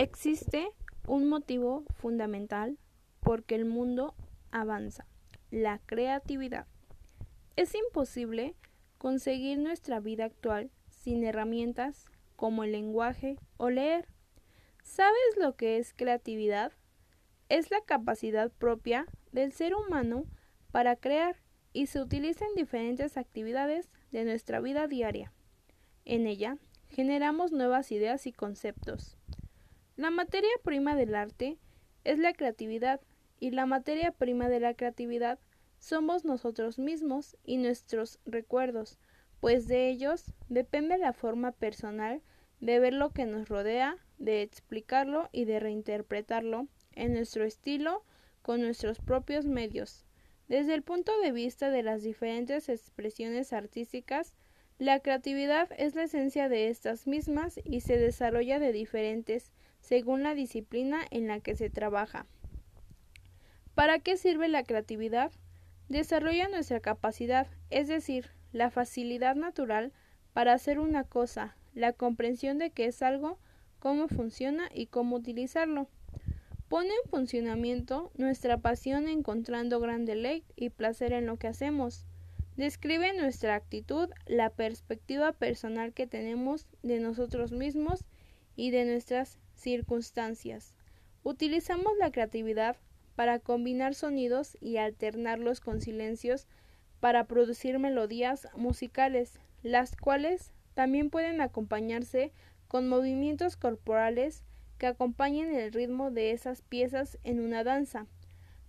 Existe un motivo fundamental porque el mundo avanza, la creatividad. Es imposible conseguir nuestra vida actual sin herramientas como el lenguaje o leer. ¿Sabes lo que es creatividad? Es la capacidad propia del ser humano para crear y se utiliza en diferentes actividades de nuestra vida diaria. En ella generamos nuevas ideas y conceptos. La materia prima del arte es la creatividad y la materia prima de la creatividad somos nosotros mismos y nuestros recuerdos, pues de ellos depende la forma personal de ver lo que nos rodea, de explicarlo y de reinterpretarlo en nuestro estilo con nuestros propios medios. Desde el punto de vista de las diferentes expresiones artísticas, la creatividad es la esencia de estas mismas y se desarrolla de diferentes según la disciplina en la que se trabaja. ¿Para qué sirve la creatividad? Desarrolla nuestra capacidad, es decir, la facilidad natural para hacer una cosa, la comprensión de qué es algo, cómo funciona y cómo utilizarlo. Pone en funcionamiento nuestra pasión encontrando gran deleite y placer en lo que hacemos. Describe nuestra actitud, la perspectiva personal que tenemos de nosotros mismos y de nuestras circunstancias. Utilizamos la creatividad para combinar sonidos y alternarlos con silencios para producir melodías musicales, las cuales también pueden acompañarse con movimientos corporales que acompañen el ritmo de esas piezas en una danza,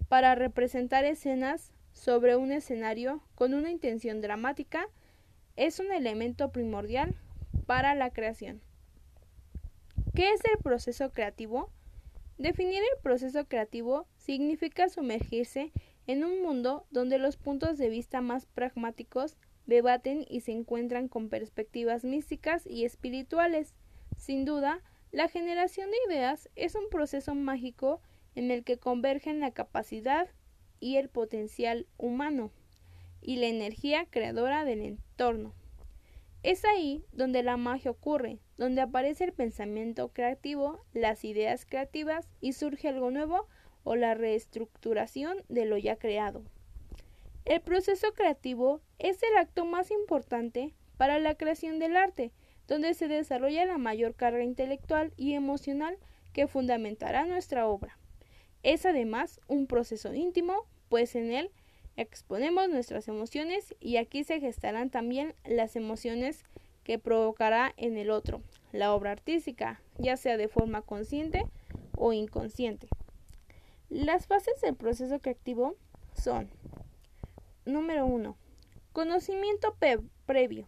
para representar escenas sobre un escenario con una intención dramática, es un elemento primordial para la creación. ¿Qué es el proceso creativo? Definir el proceso creativo significa sumergirse en un mundo donde los puntos de vista más pragmáticos debaten y se encuentran con perspectivas místicas y espirituales. Sin duda, la generación de ideas es un proceso mágico en el que convergen la capacidad y el potencial humano y la energía creadora del entorno. Es ahí donde la magia ocurre, donde aparece el pensamiento creativo, las ideas creativas y surge algo nuevo o la reestructuración de lo ya creado. El proceso creativo es el acto más importante para la creación del arte, donde se desarrolla la mayor carga intelectual y emocional que fundamentará nuestra obra. Es además un proceso íntimo, pues en él exponemos nuestras emociones y aquí se gestarán también las emociones que provocará en el otro la obra artística, ya sea de forma consciente o inconsciente. Las fases del proceso creativo son número 1. Conocimiento previo.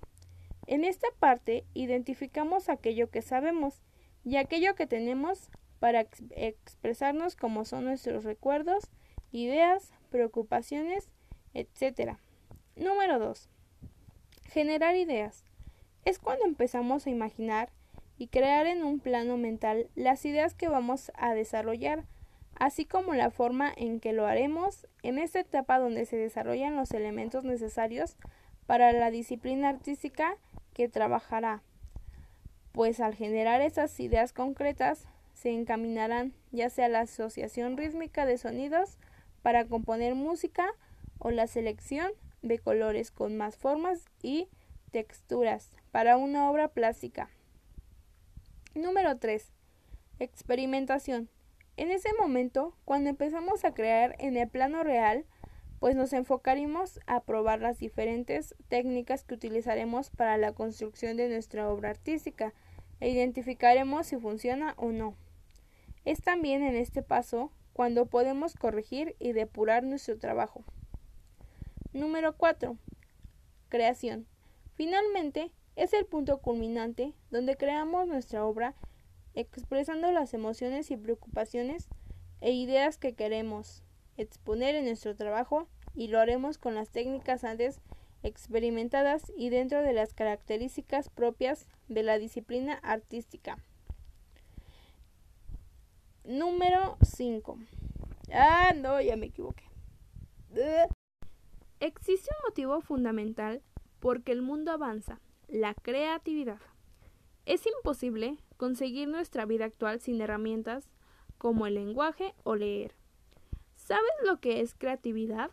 En esta parte identificamos aquello que sabemos y aquello que tenemos para expresarnos como son nuestros recuerdos, ideas, preocupaciones etc. Número 2. Generar ideas. Es cuando empezamos a imaginar y crear en un plano mental las ideas que vamos a desarrollar, así como la forma en que lo haremos en esta etapa donde se desarrollan los elementos necesarios para la disciplina artística que trabajará. Pues al generar esas ideas concretas se encaminarán ya sea la asociación rítmica de sonidos para componer música o la selección de colores con más formas y texturas para una obra plástica. Número 3. Experimentación. En ese momento, cuando empezamos a crear en el plano real, pues nos enfocaremos a probar las diferentes técnicas que utilizaremos para la construcción de nuestra obra artística e identificaremos si funciona o no. Es también en este paso cuando podemos corregir y depurar nuestro trabajo. Número 4. Creación. Finalmente, es el punto culminante donde creamos nuestra obra expresando las emociones y preocupaciones e ideas que queremos exponer en nuestro trabajo y lo haremos con las técnicas antes experimentadas y dentro de las características propias de la disciplina artística. Número 5. Ah, no, ya me equivoqué. Existe un motivo fundamental porque el mundo avanza, la creatividad. Es imposible conseguir nuestra vida actual sin herramientas como el lenguaje o leer. ¿Sabes lo que es creatividad?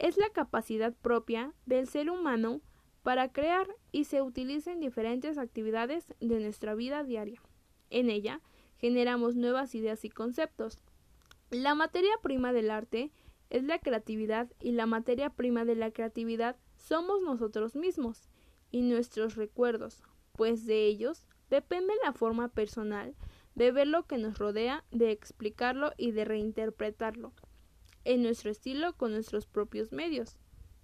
Es la capacidad propia del ser humano para crear y se utiliza en diferentes actividades de nuestra vida diaria. En ella generamos nuevas ideas y conceptos. La materia prima del arte es la creatividad y la materia prima de la creatividad somos nosotros mismos y nuestros recuerdos, pues de ellos depende la forma personal de ver lo que nos rodea, de explicarlo y de reinterpretarlo en nuestro estilo con nuestros propios medios.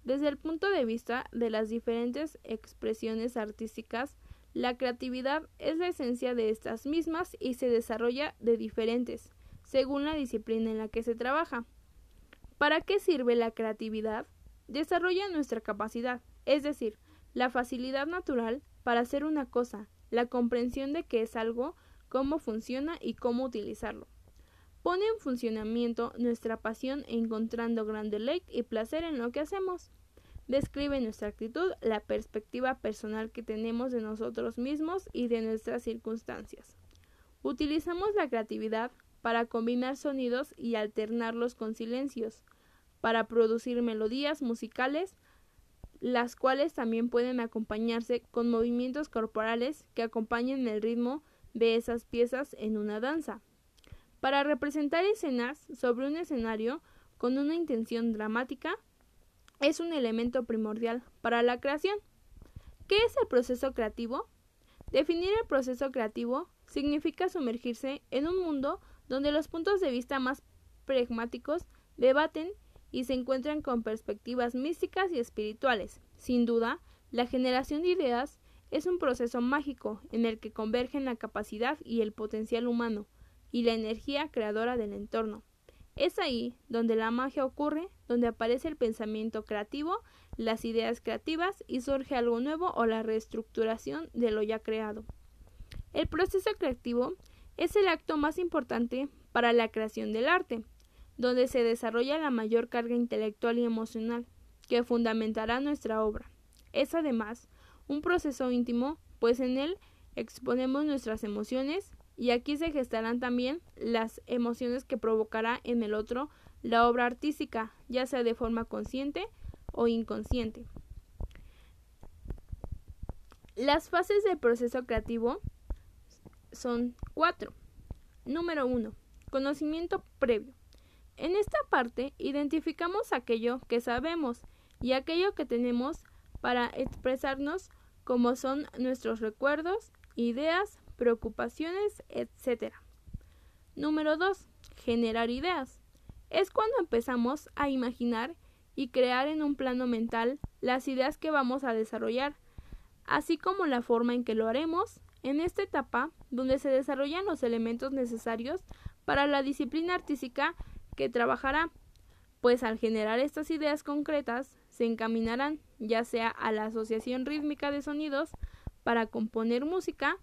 Desde el punto de vista de las diferentes expresiones artísticas, la creatividad es la esencia de estas mismas y se desarrolla de diferentes, según la disciplina en la que se trabaja. ¿Para qué sirve la creatividad? Desarrolla nuestra capacidad, es decir, la facilidad natural para hacer una cosa, la comprensión de qué es algo, cómo funciona y cómo utilizarlo. Pone en funcionamiento nuestra pasión encontrando gran deleite y placer en lo que hacemos. Describe nuestra actitud, la perspectiva personal que tenemos de nosotros mismos y de nuestras circunstancias. Utilizamos la creatividad para combinar sonidos y alternarlos con silencios, para producir melodías musicales, las cuales también pueden acompañarse con movimientos corporales que acompañen el ritmo de esas piezas en una danza para representar escenas sobre un escenario con una intención dramática es un elemento primordial para la creación. ¿Qué es el proceso creativo? Definir el proceso creativo significa sumergirse en un mundo donde los puntos de vista más pragmáticos debaten y se encuentran con perspectivas místicas y espirituales. Sin duda, la generación de ideas es un proceso mágico en el que convergen la capacidad y el potencial humano, y la energía creadora del entorno. Es ahí donde la magia ocurre, donde aparece el pensamiento creativo, las ideas creativas y surge algo nuevo o la reestructuración de lo ya creado. El proceso creativo es el acto más importante para la creación del arte, donde se desarrolla la mayor carga intelectual y emocional que fundamentará nuestra obra. Es además un proceso íntimo, pues en él exponemos nuestras emociones, y aquí se gestarán también las emociones que provocará en el otro la obra artística, ya sea de forma consciente o inconsciente. Las fases del proceso creativo son cuatro. Número uno, conocimiento previo. En esta parte identificamos aquello que sabemos y aquello que tenemos para expresarnos como son nuestros recuerdos, ideas, preocupaciones, etc. Número 2. Generar ideas. Es cuando empezamos a imaginar y crear en un plano mental las ideas que vamos a desarrollar, así como la forma en que lo haremos en esta etapa donde se desarrollan los elementos necesarios para la disciplina artística que trabajará, pues al generar estas ideas concretas se encaminarán ya sea a la asociación rítmica de sonidos para componer música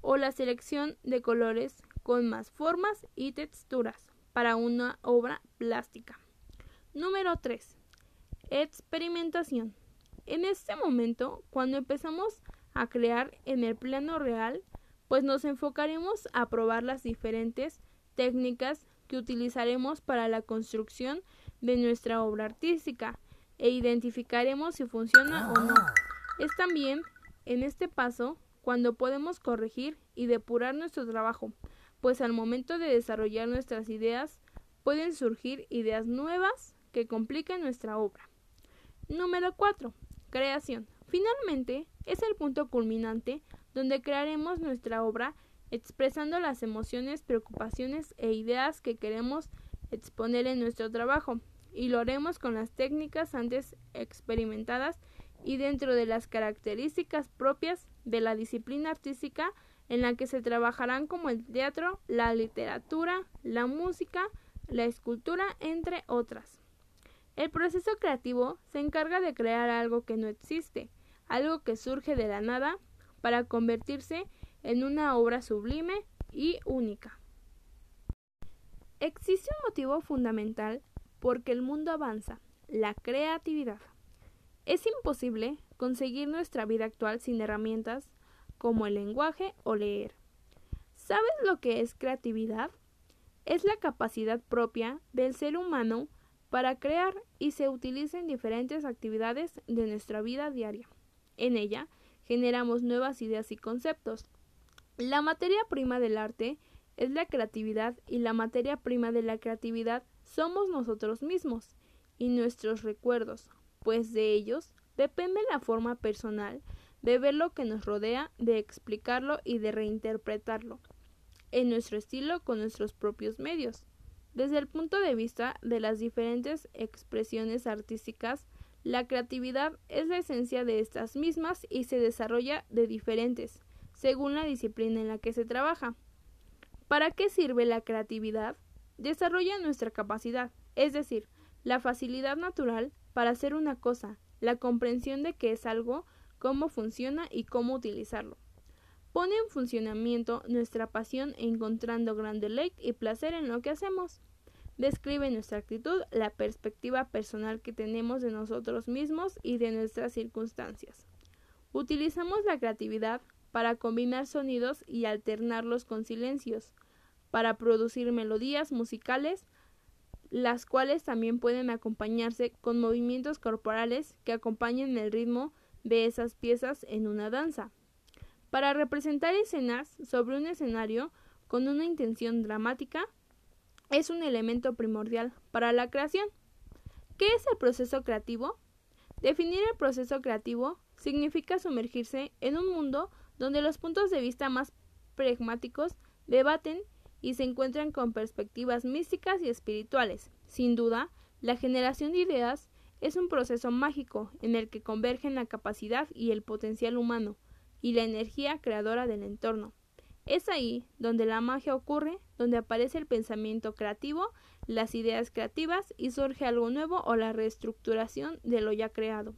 o la selección de colores con más formas y texturas para una obra plástica. Número 3. Experimentación. En este momento, cuando empezamos a crear en el plano real, pues nos enfocaremos a probar las diferentes técnicas que utilizaremos para la construcción de nuestra obra artística e identificaremos si funciona o no. Es también en este paso cuando podemos corregir y depurar nuestro trabajo, pues al momento de desarrollar nuestras ideas pueden surgir ideas nuevas que compliquen nuestra obra. Número 4. Creación. Finalmente, es el punto culminante donde crearemos nuestra obra expresando las emociones, preocupaciones e ideas que queremos exponer en nuestro trabajo, y lo haremos con las técnicas antes experimentadas y dentro de las características propias de la disciplina artística en la que se trabajarán como el teatro, la literatura, la música, la escultura, entre otras. El proceso creativo se encarga de crear algo que no existe, algo que surge de la nada, para convertirse en una obra sublime y única. Existe un motivo fundamental porque el mundo avanza, la creatividad. Es imposible conseguir nuestra vida actual sin herramientas como el lenguaje o leer. ¿Sabes lo que es creatividad? Es la capacidad propia del ser humano para crear y se utiliza en diferentes actividades de nuestra vida diaria. En ella generamos nuevas ideas y conceptos. La materia prima del arte es la creatividad y la materia prima de la creatividad somos nosotros mismos y nuestros recuerdos, pues de ellos depende la forma personal de ver lo que nos rodea, de explicarlo y de reinterpretarlo en nuestro estilo con nuestros propios medios. Desde el punto de vista de las diferentes expresiones artísticas, la creatividad es la esencia de estas mismas y se desarrolla de diferentes, según la disciplina en la que se trabaja. ¿Para qué sirve la creatividad? Desarrolla nuestra capacidad, es decir, la facilidad natural para hacer una cosa, la comprensión de qué es algo, cómo funciona y cómo utilizarlo. Pone en funcionamiento nuestra pasión encontrando gran deleite y placer en lo que hacemos. Describe nuestra actitud, la perspectiva personal que tenemos de nosotros mismos y de nuestras circunstancias. Utilizamos la creatividad para combinar sonidos y alternarlos con silencios, para producir melodías musicales, las cuales también pueden acompañarse con movimientos corporales que acompañen el ritmo de esas piezas en una danza para representar escenas sobre un escenario con una intención dramática es un elemento primordial para la creación. ¿Qué es el proceso creativo? Definir el proceso creativo significa sumergirse en un mundo donde los puntos de vista más pragmáticos debaten y se encuentran con perspectivas místicas y espirituales. Sin duda, la generación de ideas es un proceso mágico en el que convergen la capacidad y el potencial humano, y la energía creadora del entorno. Es ahí donde la magia ocurre, donde aparece el pensamiento creativo, las ideas creativas y surge algo nuevo o la reestructuración de lo ya creado.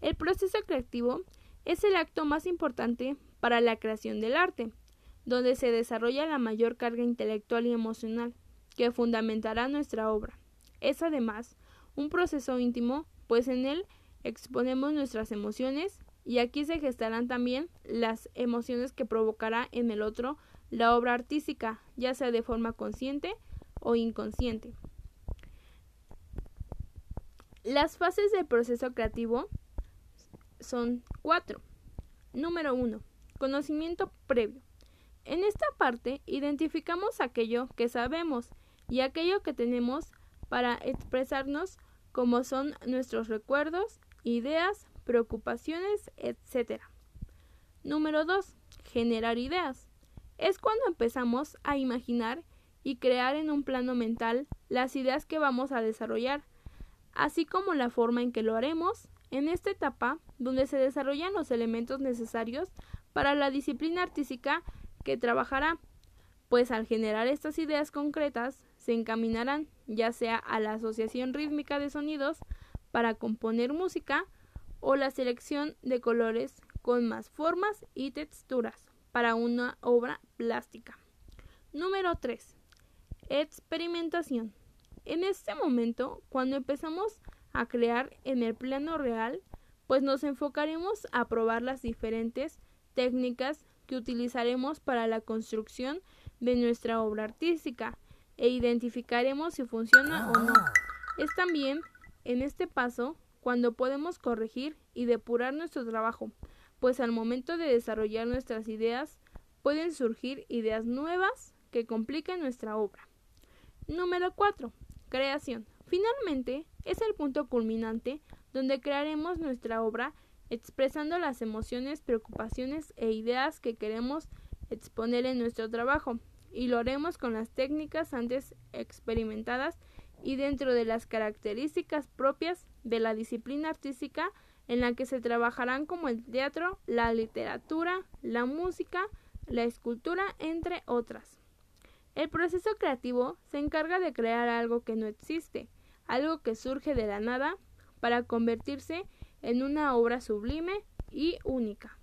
El proceso creativo es el acto más importante para la creación del arte, donde se desarrolla la mayor carga intelectual y emocional que fundamentará nuestra obra. Es además un proceso íntimo, pues en él exponemos nuestras emociones, y aquí se gestarán también las emociones que provocará en el otro la obra artística, ya sea de forma consciente o inconsciente. Las fases del proceso creativo son cuatro. Número uno, conocimiento previo. En esta parte identificamos aquello que sabemos y aquello que tenemos para expresarnos como son nuestros recuerdos, ideas, preocupaciones, etc. Número 2. Generar ideas. Es cuando empezamos a imaginar y crear en un plano mental las ideas que vamos a desarrollar, así como la forma en que lo haremos en esta etapa donde se desarrollan los elementos necesarios para la disciplina artística que trabajará, pues al generar estas ideas concretas se encaminarán ya sea a la asociación rítmica de sonidos para componer música o la selección de colores con más formas y texturas para una obra plástica. Número 3. Experimentación. En este momento, cuando empezamos a crear en el plano real, pues nos enfocaremos a probar las diferentes técnicas que utilizaremos para la construcción de nuestra obra artística e identificaremos si funciona o no. Es también en este paso cuando podemos corregir y depurar nuestro trabajo, pues al momento de desarrollar nuestras ideas pueden surgir ideas nuevas que compliquen nuestra obra. Número 4. Creación. Finalmente, es el punto culminante donde crearemos nuestra obra expresando las emociones, preocupaciones e ideas que queremos exponer en nuestro trabajo, y lo haremos con las técnicas antes experimentadas y dentro de las características propias de la disciplina artística en la que se trabajarán como el teatro, la literatura, la música, la escultura, entre otras. El proceso creativo se encarga de crear algo que no existe, algo que surge de la nada, para convertirse en una obra sublime y única.